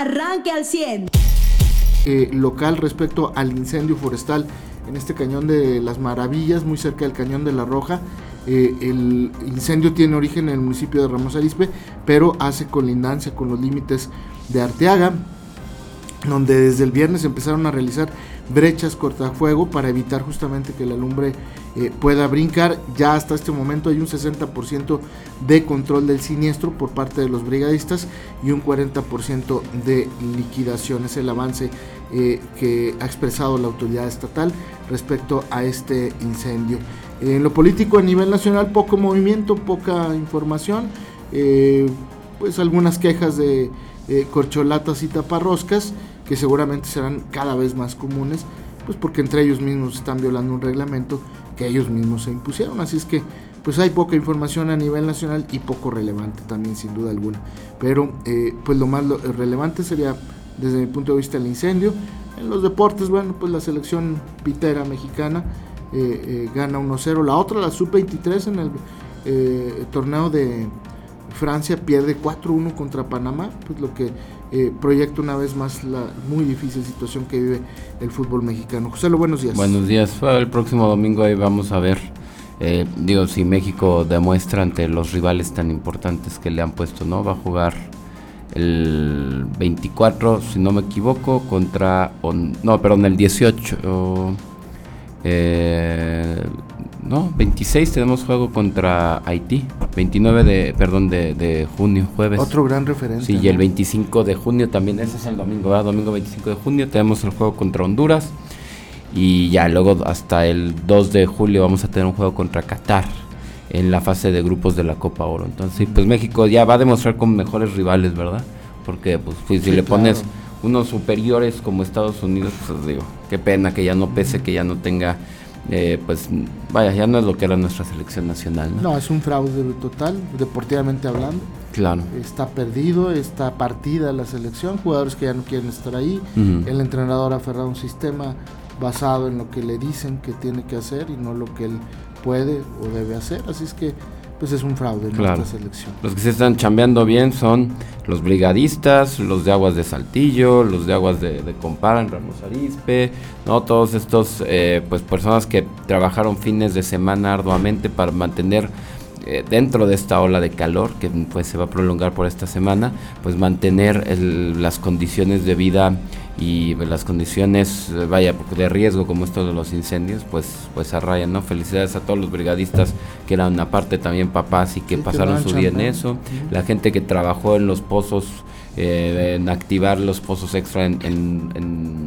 arranque al 100. Eh, local respecto al incendio forestal en este cañón de las Maravillas, muy cerca del cañón de la Roja. Eh, el incendio tiene origen en el municipio de Ramos Arispe, pero hace colindancia con los límites de Arteaga, donde desde el viernes empezaron a realizar brechas cortafuego para evitar justamente que la lumbre eh, pueda brincar. Ya hasta este momento hay un 60% de control del siniestro por parte de los brigadistas y un 40% de liquidación. Es el avance eh, que ha expresado la autoridad estatal respecto a este incendio. En lo político a nivel nacional poco movimiento, poca información, eh, pues algunas quejas de corcholatas y taparroscas que seguramente serán cada vez más comunes, pues porque entre ellos mismos están violando un reglamento que ellos mismos se impusieron. Así es que pues hay poca información a nivel nacional y poco relevante también sin duda alguna. Pero eh, pues lo más relevante sería desde mi punto de vista el incendio. En los deportes, bueno, pues la selección pitera mexicana eh, eh, gana 1-0. La otra, la sub-23 en el torneo de Francia pierde 4-1 contra Panamá, pues lo que eh, proyecta una vez más la muy difícil situación que vive el fútbol mexicano. José, buenos días. Buenos días. El próximo domingo ahí vamos a ver, eh, digo, si México demuestra ante los rivales tan importantes que le han puesto, ¿no? Va a jugar el 24, si no me equivoco, contra, no, perdón, el 18. Eh, no, 26 tenemos juego contra Haití. 29 de, perdón, de, junio, jueves. Otro gran referente. Sí, y el 25 de junio también, ese es el domingo, ¿verdad? Domingo 25 de junio tenemos el juego contra Honduras. Y ya luego hasta el 2 de julio vamos a tener un juego contra Qatar en la fase de grupos de la Copa Oro. Entonces, pues México ya va a demostrar con mejores rivales, ¿verdad? Porque pues, pues si le pones unos superiores como Estados Unidos, pues digo, qué pena que ya no pese, que ya no tenga eh, pues vaya, ya no es lo que era nuestra selección nacional. ¿no? es un fraude total, deportivamente hablando. Claro. Está perdido, está partida la selección, jugadores que ya no quieren estar ahí. El entrenador ha aferrado un sistema basado en lo que le dicen que tiene que hacer y no lo que él puede o debe hacer. Así es que pues es un fraude en nuestra selección. Los que se están chambeando bien son los brigadistas, los de Aguas de Saltillo, los de Aguas de, de Compara en Ramos Arispe, ¿no? Todos estos eh, pues personas que trabajaron fines de semana arduamente para mantener eh, dentro de esta ola de calor que pues se va a prolongar por esta semana, pues mantener las condiciones de vida y las condiciones, eh, vaya, de riesgo como esto de los incendios, pues, pues a raya, ¿no? Felicidades a todos los brigadistas que eran aparte también papás y que pasaron su día en eso, la gente que trabajó en los pozos, eh, en activar los pozos extra en, en,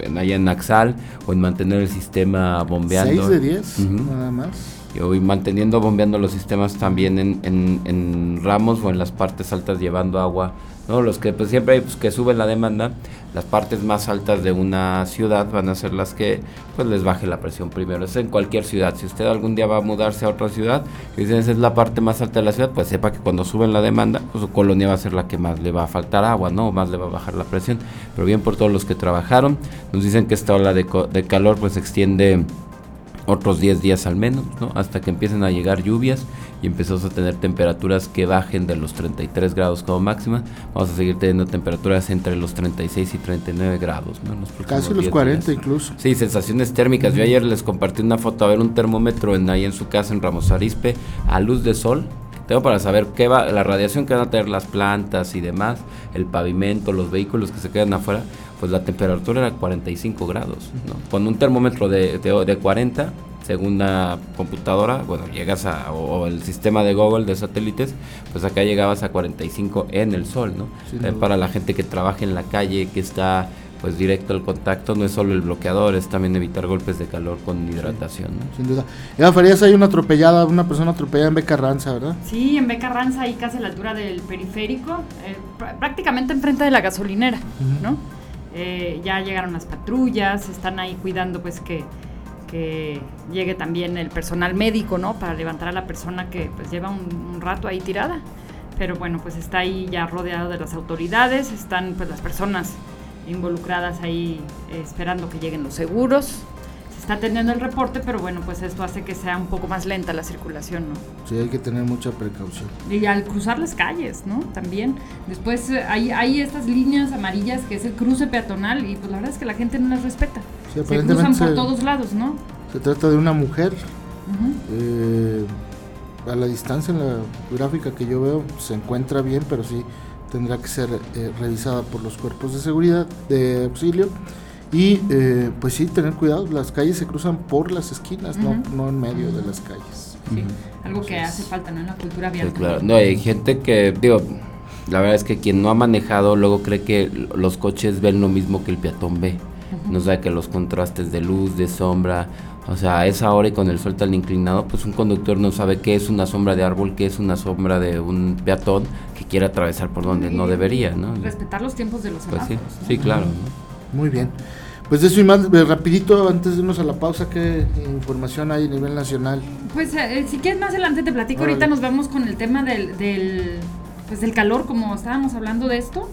en, allá en Naxal o en mantener el sistema bombeando. 6 de 10, nada más. Y manteniendo bombeando los sistemas también en, en, en, ramos o en las partes altas llevando agua ¿no? Los que pues, siempre pues, que suben la demanda, las partes más altas de una ciudad van a ser las que pues les baje la presión primero. Es en cualquier ciudad. Si usted algún día va a mudarse a otra ciudad y dicen esa es la parte más alta de la ciudad, pues sepa que cuando suben la demanda, pues su colonia va a ser la que más le va a faltar agua, ¿no? O más le va a bajar la presión. Pero bien por todos los que trabajaron, nos dicen que esta ola de, de calor pues se extiende otros 10 días al menos, ¿no? Hasta que empiecen a llegar lluvias y empezamos a tener temperaturas que bajen de los 33 grados como máxima. Vamos a seguir teniendo temperaturas entre los 36 y 39 grados, ¿no? Casi los 40 incluso. Sí, sensaciones térmicas. Yo ayer les compartí una foto a ver un termómetro en, ahí en su casa en Ramos Arispe a luz de sol. Tengo para saber qué va, la radiación que van a tener las plantas y demás, el pavimento, los vehículos que se quedan afuera pues la temperatura era 45 grados. ¿no? Con un termómetro de, de, 40, según una computadora, bueno, llegas a, o, el sistema de Google de satélites, pues acá llegabas a 45 en el sol, ¿no? para la gente que trabaja en la calle, que está pues directo al contacto, no es solo el bloqueador, es también evitar golpes de calor con hidratación. ¿no? Sin duda. Eva Farías, hay una atropellada, una persona atropellada en Becarranza, ¿verdad? Sí, en Becarranza, ahí casi a la altura del periférico, eh, prácticamente enfrente de la gasolinera, ¿no? Eh, ya llegaron las patrullas, están ahí cuidando pues que, que, llegue también el personal médico, ¿no? Para levantar a la persona que pues lleva un, rato ahí tirada. Pero bueno, pues está ahí ya rodeado de las autoridades, están pues las personas involucradas ahí esperando que lleguen los seguros está atendiendo el reporte, pero bueno, pues esto hace que sea un poco más lenta la circulación, ¿no? Sí, hay que tener mucha precaución. Y al cruzar las calles, ¿no? También. Después eh, hay, hay estas líneas amarillas que es el cruce peatonal y pues la verdad es que la gente no las respeta. Sí, se cruzan por se- todos lados, ¿no? Se trata de una mujer. Ujú. eh, a la distancia en la gráfica que yo veo se encuentra bien, pero sí tendrá que ser eh, revisada por los cuerpos de seguridad, de auxilio. Y eh, pues sí, tener cuidado, las calles se cruzan por las esquinas, no, no en medio de las calles. Sí, algo que hace falta, ¿no? En la cultura Sí, vial. claro. No, hay gente que, digo, la verdad es que quien no ha manejado luego cree que los coches ven lo mismo que el peatón ve. No sabe que los contrastes de luz, de sombra, o sea, a esa hora y con el sol tan inclinado, pues un conductor no sabe qué es una sombra de árbol, qué es una sombra de un peatón que quiere atravesar por donde no debería, ¿no? Respetar los tiempos de los Pues sí, sí, claro. ¿no? Muy bien. Pues de eso y más, eh, rapidito, antes de irnos a la pausa, ¿qué información hay a nivel nacional? Pues eh, si quieres más adelante te platico, Órale. ahorita nos vamos con el tema del, del, pues, del calor, como estábamos hablando de esto.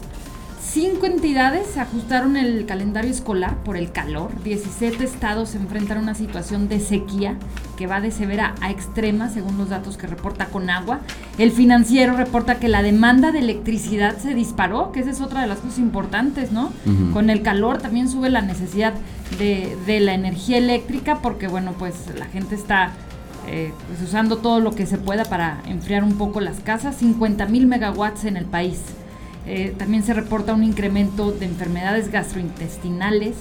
Cinco entidades ajustaron el calendario escolar por el calor. 17 estados se enfrentan a una situación de sequía que va de severa a extrema, según los datos que reporta Conagua. El financiero reporta que la demanda de electricidad se disparó, que esa es otra de las cosas importantes, ¿no? Con el calor también sube la necesidad de, de la energía eléctrica porque, bueno, pues la gente está eh, pues, usando todo lo que se pueda para enfriar un poco las casas. 50 mil megawatts en el país. Eh, también se reporta un incremento de enfermedades gastrointestinales,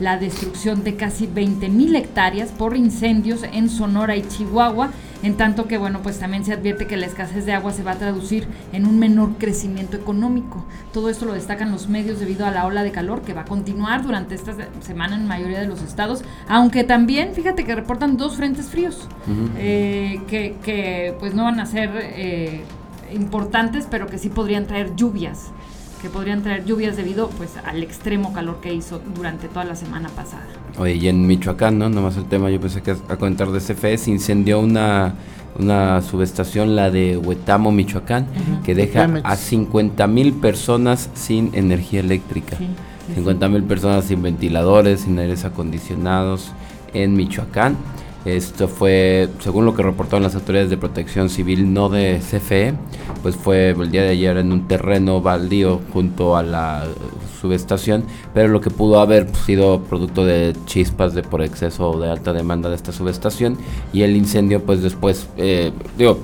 la destrucción de casi 20 mil hectáreas por incendios en Sonora y Chihuahua, en tanto que bueno, pues también se advierte que la escasez de agua se va a traducir en un menor crecimiento económico. Todo esto lo destacan los medios debido a la ola de calor que va a continuar durante esta se- semana en mayoría de los estados, aunque también, fíjate que reportan dos frentes fríos, eh, que, que, pues no van a ser eh, importantes, pero que sí podrían traer lluvias, que podrían traer lluvias debido pues al extremo calor que hizo durante toda la semana pasada. Oye, y en Michoacán, ¿no? Nomás el tema, yo pensé que a comentar de CFE, se incendió una, una subestación, la de Huetamo, Michoacán, que deja a 50 mil personas sin energía eléctrica. Sí, sí, 50 mil personas sin ventiladores, sin aires acondicionados en Michoacán. Esto fue, según lo que reportaron las autoridades de protección civil, no de CFE, pues fue el día de ayer en un terreno baldío junto a la subestación, pero lo que pudo haber sido producto de chispas de por exceso o de alta demanda de esta subestación y el incendio pues después, eh, digo,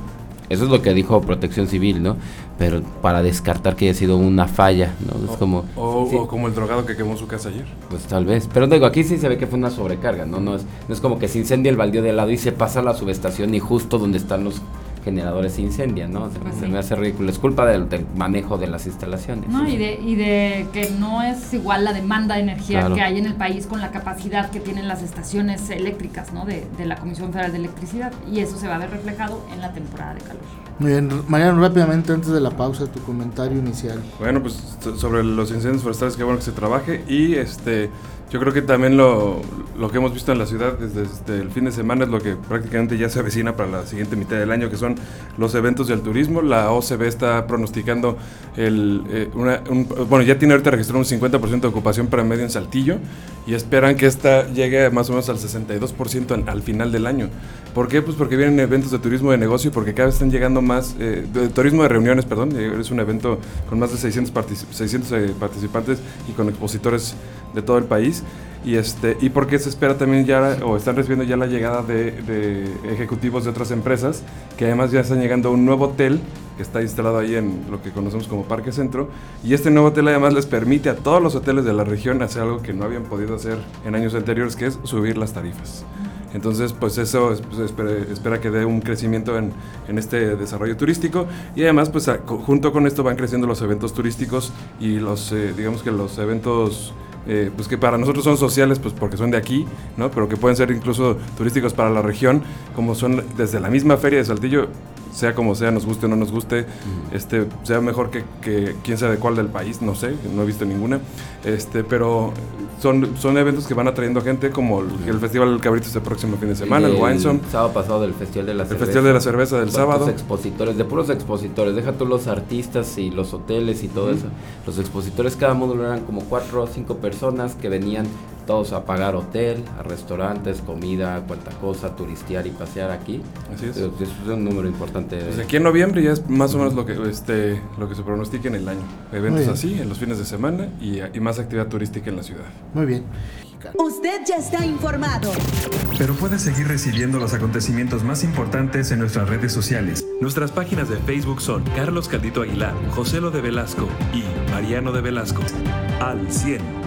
eso es lo que dijo protección civil, ¿no? Pero para descartar que haya sido una falla, ¿no? Es como... O, sí. o como el drogado que quemó su casa ayer. Pues tal vez. Pero digo, aquí sí se ve que fue una sobrecarga, ¿no? No es, no es como que se incendia el baldío de lado y se pasa a la subestación y justo donde están los generadores se incendian, ¿no? Se, Pues se sí. me hace ridículo. Es culpa del, del manejo de las instalaciones. No, y de, y de que no es igual la demanda de energía Claro. que hay en el país con la capacidad que tienen las estaciones eléctricas, ¿no? De, de la Comisión Federal de Electricidad. Y eso se va a ver reflejado en la temporada de calor. Muy bien, Mariano, rápidamente antes de la pausa, tu comentario inicial. Bueno, pues so- sobre los incendios forestales, qué bueno que se trabaje. Y este, yo creo que también lo, lo que hemos visto en la ciudad desde, el fin de semana es lo que prácticamente ya se avecina para la siguiente mitad del año, que son los eventos del turismo. La OCB está pronosticando el, eh, una- un- bueno, ya tiene ahorita registrado un 50% de ocupación para medio en Saltillo y esperan que esta llegue más o menos al 62% al, al final del año. ¿Por qué? Pues porque vienen eventos de turismo de negocio y porque cada vez están llegando más, eh, turismo de reuniones, perdón, eh, es un evento con más de 600, partici- 600 eh, participantes y con expositores de todo el país. Y, este, y porque se espera también ya, o están recibiendo ya la llegada de, de ejecutivos de otras empresas, que además ya están llegando a un nuevo hotel que está instalado ahí en lo que conocemos como Parque Centro. Y este nuevo hotel además les permite a todos los hoteles de la región hacer algo que no habían podido hacer en años anteriores, que es subir las tarifas. Entonces, pues eso es- pues, espera, espera que dé un crecimiento en, en este desarrollo turístico y además, pues a- junto con esto van creciendo los eventos turísticos y los, eh, digamos que los eventos, eh, pues que para nosotros son sociales, pues porque son de aquí, ¿no? Pero que pueden ser incluso turísticos para la región, como son desde la misma feria de Saltillo, sea como sea, nos guste o no nos guste, este, sea mejor que, que quién sabe cuál del país, no sé, no he visto ninguna, este, pero son, son eventos que van atrayendo gente como el, el Festival del Cabrito este próximo fin de semana, el, Winesome, sábado pasado del Festival de la el Cerveza. Festival de la Cerveza del ¿Cuántos sábado. expositores, de puros expositores, deja tú los artistas y los hoteles y todo eso. Los expositores, cada módulo eran como cuatro o cinco personas que venían todos a pagar hotel, a restaurantes, comida, cuanta cosa, turistear y pasear aquí. Así es. Eso es un número importante. Pues aquí en noviembre ya es más o menos lo que, este, lo que se pronostica en el año. Eventos así, en los fines de semana y, y más actividad turística en la ciudad. Muy bien. Usted ya está informado. Pero puedes seguir recibiendo los acontecimientos más importantes en nuestras redes sociales. Nuestras páginas de Facebook son Carlos Caldito Aguilar, José Lo de Velasco y Mariano de Velasco. Al 100.